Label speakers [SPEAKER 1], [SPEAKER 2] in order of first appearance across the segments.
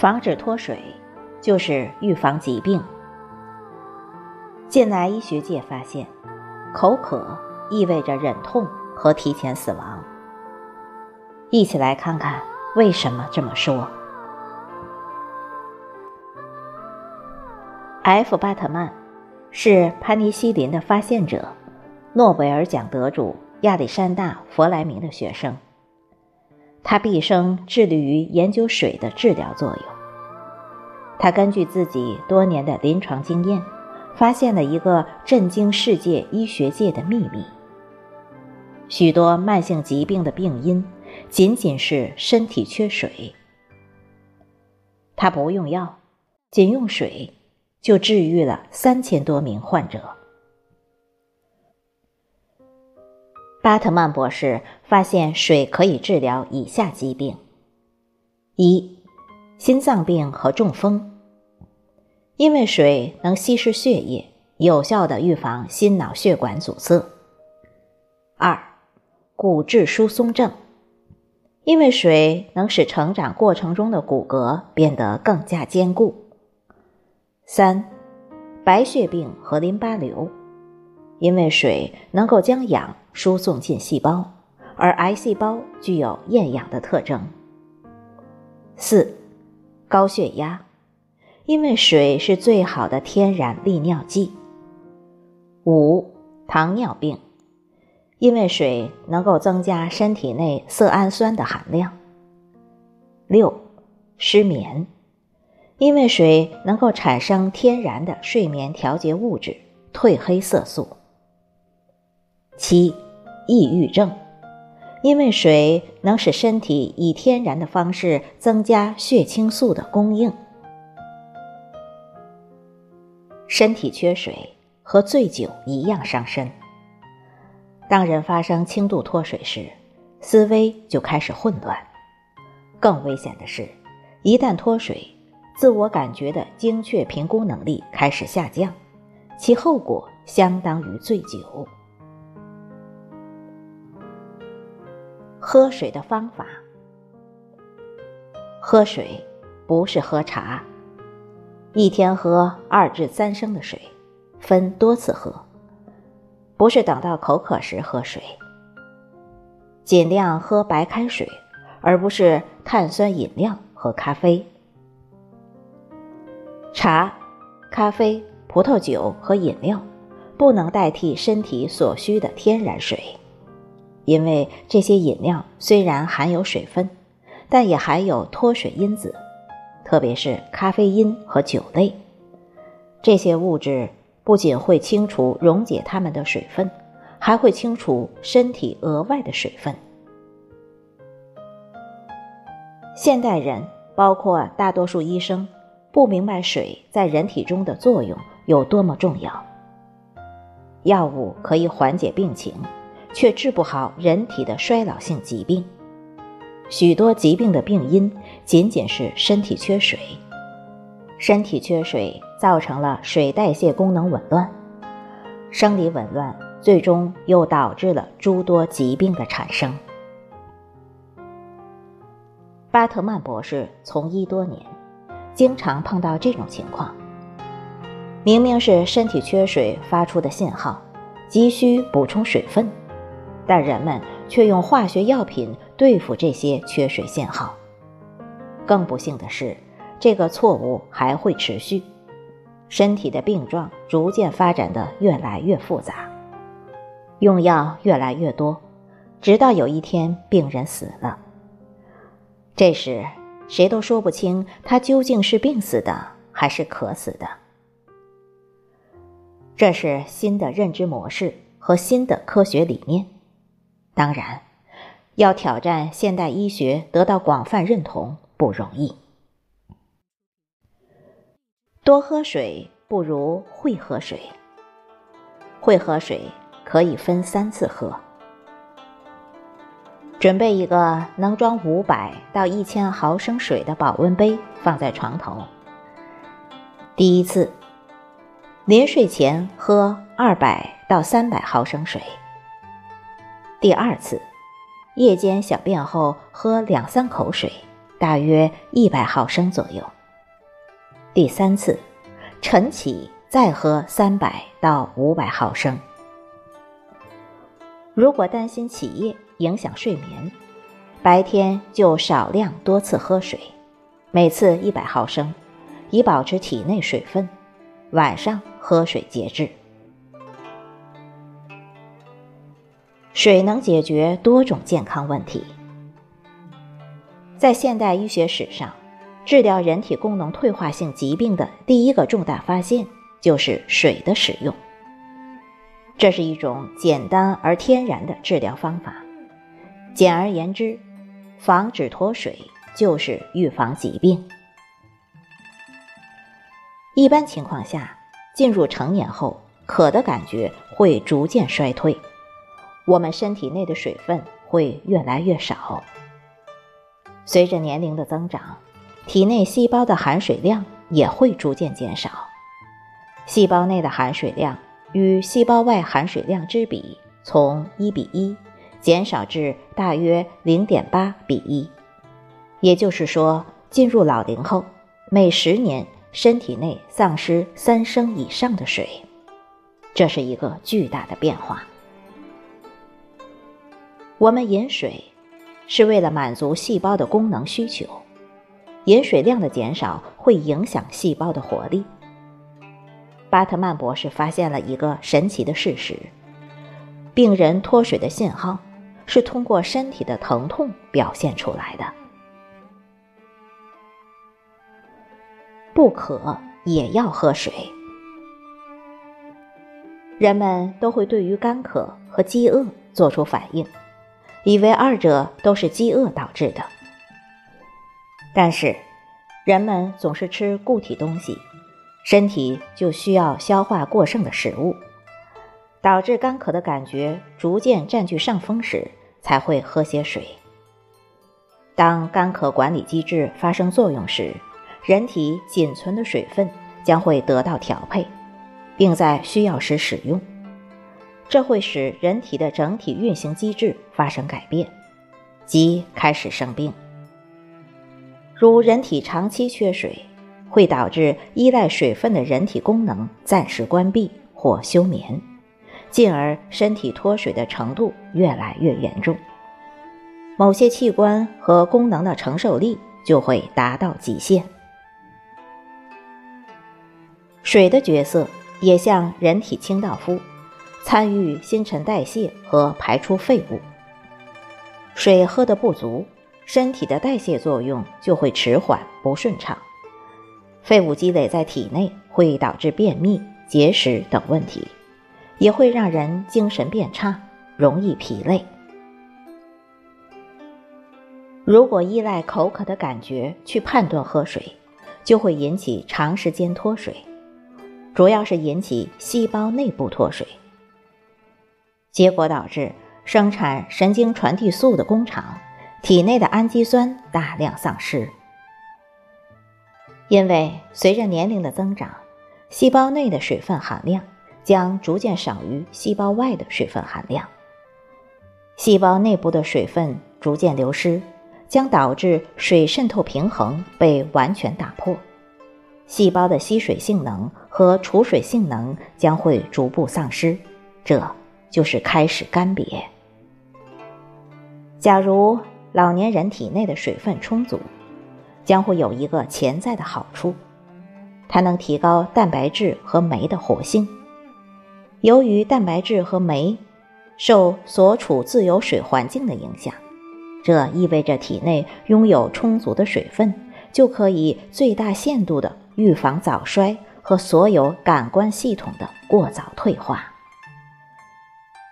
[SPEAKER 1] 防止脱水，就是预防疾病。近来医学界发现，口渴意味着忍痛和提前死亡。一起来看看为什么这么说。F. 巴特曼是潘尼西林的发现者，诺贝尔奖得主亚历山大·弗莱明的学生。他毕生致力于研究水的治疗作用。他根据自己多年的临床经验，发现了一个震惊世界医学界的秘密：许多慢性疾病的病因仅仅是身体缺水。他不用药，仅用水。就治愈了三千多名患者。巴特曼博士发现水可以治疗以下疾病：一、心脏病和中风，因为水能稀释血液，有效的预防心脑血管阻塞；二、骨质疏松症，因为水能使成长过程中的骨骼变得更加坚固。三，白血病和淋巴瘤，因为水能够将氧输送进细胞，而癌细胞具有厌氧的特征。四，高血压，因为水是最好的天然利尿剂。五，糖尿病，因为水能够增加身体内色氨酸的含量。六，失眠。因为水能够产生天然的睡眠调节物质褪黑色素。七，抑郁症，因为水能使身体以天然的方式增加血清素的供应。身体缺水和醉酒一样伤身。当人发生轻度脱水时，思维就开始混乱。更危险的是，一旦脱水。自我感觉的精确评估能力开始下降，其后果相当于醉酒。喝水的方法：喝水不是喝茶，一天喝二至三升的水，分多次喝，不是等到口渴时喝水。尽量喝白开水，而不是碳酸饮料和咖啡。茶、咖啡、葡萄酒和饮料不能代替身体所需的天然水，因为这些饮料虽然含有水分，但也含有脱水因子，特别是咖啡因和酒类。这些物质不仅会清除溶解它们的水分，还会清除身体额外的水分。现代人，包括大多数医生。不明白水在人体中的作用有多么重要。药物可以缓解病情，却治不好人体的衰老性疾病。许多疾病的病因仅仅是身体缺水，身体缺水造成了水代谢功能紊乱，生理紊乱最终又导致了诸多疾病的产生。巴特曼博士从医多年。经常碰到这种情况，明明是身体缺水发出的信号，急需补充水分，但人们却用化学药品对付这些缺水信号。更不幸的是，这个错误还会持续，身体的病状逐渐发展的越来越复杂，用药越来越多，直到有一天病人死了。这时。谁都说不清他究竟是病死的还是渴死的。这是新的认知模式和新的科学理念。当然，要挑战现代医学得到广泛认同不容易。多喝水不如会喝水。会喝水可以分三次喝。准备一个能装五百到一千毫升水的保温杯，放在床头。第一次，临睡前喝二百到三百毫升水。第二次，夜间小便后喝两三口水，大约一百毫升左右。第三次，晨起再喝三百到五百毫升。如果担心起夜影响睡眠，白天就少量多次喝水，每次一百毫升，以保持体内水分。晚上喝水节制。水能解决多种健康问题。在现代医学史上，治疗人体功能退化性疾病的第一个重大发现就是水的使用。这是一种简单而天然的治疗方法。简而言之，防止脱水就是预防疾病。一般情况下，进入成年后，渴的感觉会逐渐衰退，我们身体内的水分会越来越少。随着年龄的增长，体内细胞的含水量也会逐渐减少，细胞内的含水量与细胞外含水量之比从一比一减少至大约零点八比一，也就是说，进入老龄后，每十年身体内丧失三升以上的水，这是一个巨大的变化。我们饮水。是为了满足细胞的功能需求，饮水量的减少会影响细胞的活力。巴特曼博士发现了一个神奇的事实：病人脱水的信号是通过身体的疼痛表现出来的。不渴也要喝水。人们都会对于干渴和饥饿做出反应。以为二者都是饥饿导致的，但是人们总是吃固体东西，身体就需要消化过剩的食物，导致干渴的感觉逐渐占据上风时，才会喝些水。当干渴管理机制发生作用时，人体仅存的水分将会得到调配，并在需要时使用。这会使人体的整体运行机制发生改变，即开始生病。如人体长期缺水，会导致依赖水分的人体功能暂时关闭或休眠，进而身体脱水的程度越来越严重。某些器官和功能的承受力就会达到极限。水的角色也像人体清道夫。参与新陈代谢和排出废物。水喝的不足，身体的代谢作用就会迟缓不顺畅，废物积累在体内会导致便秘、结石等问题，也会让人精神变差，容易疲累。如果依赖口渴的感觉去判断喝水，就会引起长时间脱水，主要是引起细胞内部脱水。结果导致生产神经传递素的工厂体内的氨基酸大量丧失，因为随着年龄的增长，细胞内的水分含量将逐渐少于细胞外的水分含量，细胞内部的水分逐渐流失，将导致水渗透平衡被完全打破，细胞的吸水性能和储水性能将会逐步丧失，这。就是开始干瘪。假如老年人体内的水分充足，将会有一个潜在的好处，它能提高蛋白质和酶的活性。由于蛋白质和酶受所处自由水环境的影响，这意味着体内拥有充足的水分，就可以最大限度的预防早衰和所有感官系统的过早退化。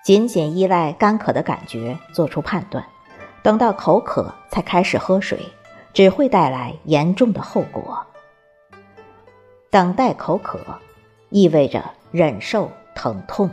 [SPEAKER 1] 仅仅依赖干渴的感觉做出判断，等到口渴才开始喝水，只会带来严重的后果。等待口渴，意味着忍受疼痛。